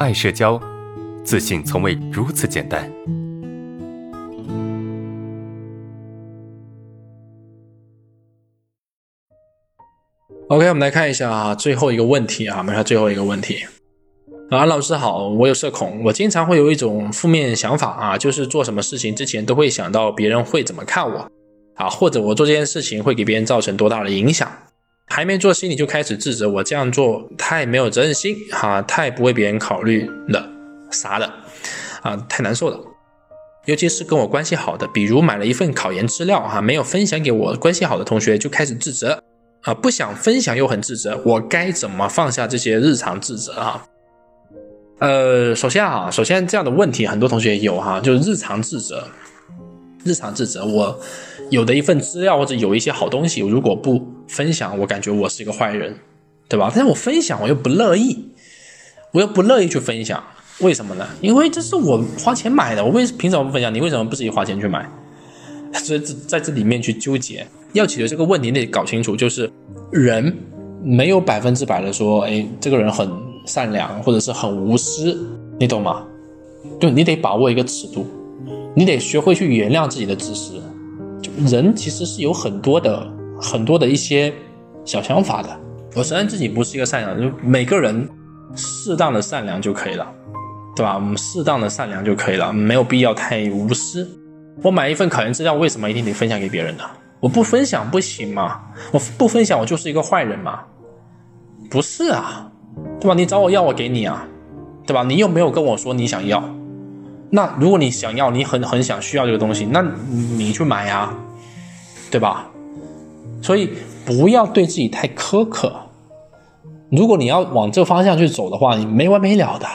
爱社交，自信从未如此简单。OK，我们来看一下啊，最后一个问题啊，我们看最后一个问题。啊，老师好，我有社恐，我经常会有一种负面想法啊，就是做什么事情之前都会想到别人会怎么看我啊，或者我做这件事情会给别人造成多大的影响，还没做心里就开始自责，我这样做太没有责任心哈，太不为别人考虑了啥的啊，太难受了。尤其是跟我关系好的，比如买了一份考研资料哈，没有分享给我关系好的同学，就开始自责啊，不想分享又很自责，我该怎么放下这些日常自责啊？呃，首先啊，首先这样的问题很多同学有哈，就是日常自责，日常自责。我有的一份资料或者有一些好东西，如果不分享，我感觉我是一个坏人，对吧？但是我分享，我又不乐意，我又不乐意去分享，为什么呢？因为这是我花钱买的，我为凭什么不分享？你为什么不自己花钱去买？所以在这里面去纠结，要解决这个问题，得搞清楚，就是人没有百分之百的说，哎，这个人很。善良或者是很无私，你懂吗？就你得把握一个尺度，你得学会去原谅自己的自私。人其实是有很多的很多的一些小想法的。我承认自己不是一个善良，就每个人适当的善良就可以了，对吧？我们适当的善良就可以了，没有必要太无私。我买一份考研资料，为什么一定得分享给别人呢？我不分享不行吗？我不分享，我就是一个坏人吗？不是啊。对吧？你找我要，我给你啊，对吧？你又没有跟我说你想要，那如果你想要，你很很想需要这个东西，那你去买呀，对吧？所以不要对自己太苛刻。如果你要往这个方向去走的话，你没完没了的，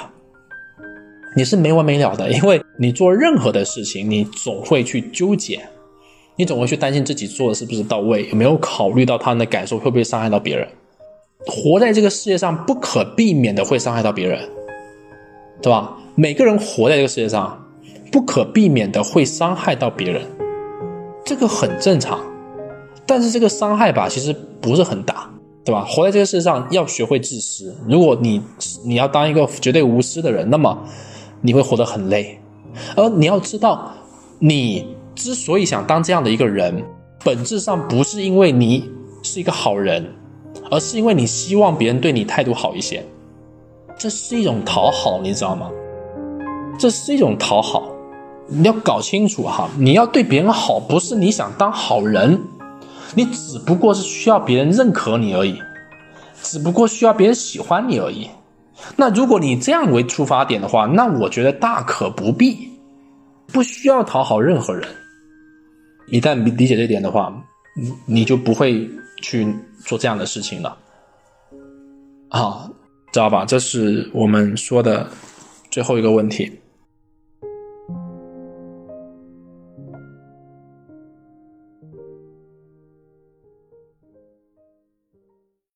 你是没完没了的，因为你做任何的事情，你总会去纠结，你总会去担心自己做的是不是到位，有没有考虑到他人的感受，会不会伤害到别人。活在这个世界上，不可避免的会伤害到别人，对吧？每个人活在这个世界上，不可避免的会伤害到别人，这个很正常。但是这个伤害吧，其实不是很大，对吧？活在这个世上，要学会自私。如果你你要当一个绝对无私的人，那么你会活得很累。而你要知道，你之所以想当这样的一个人，本质上不是因为你是一个好人。而是因为你希望别人对你态度好一些，这是一种讨好，你知道吗？这是一种讨好，你要搞清楚哈。你要对别人好，不是你想当好人，你只不过是需要别人认可你而已，只不过需要别人喜欢你而已。那如果你这样为出发点的话，那我觉得大可不必，不需要讨好任何人。一旦理解这点的话，你就不会去。做这样的事情了，好，知道吧？这是我们说的最后一个问题。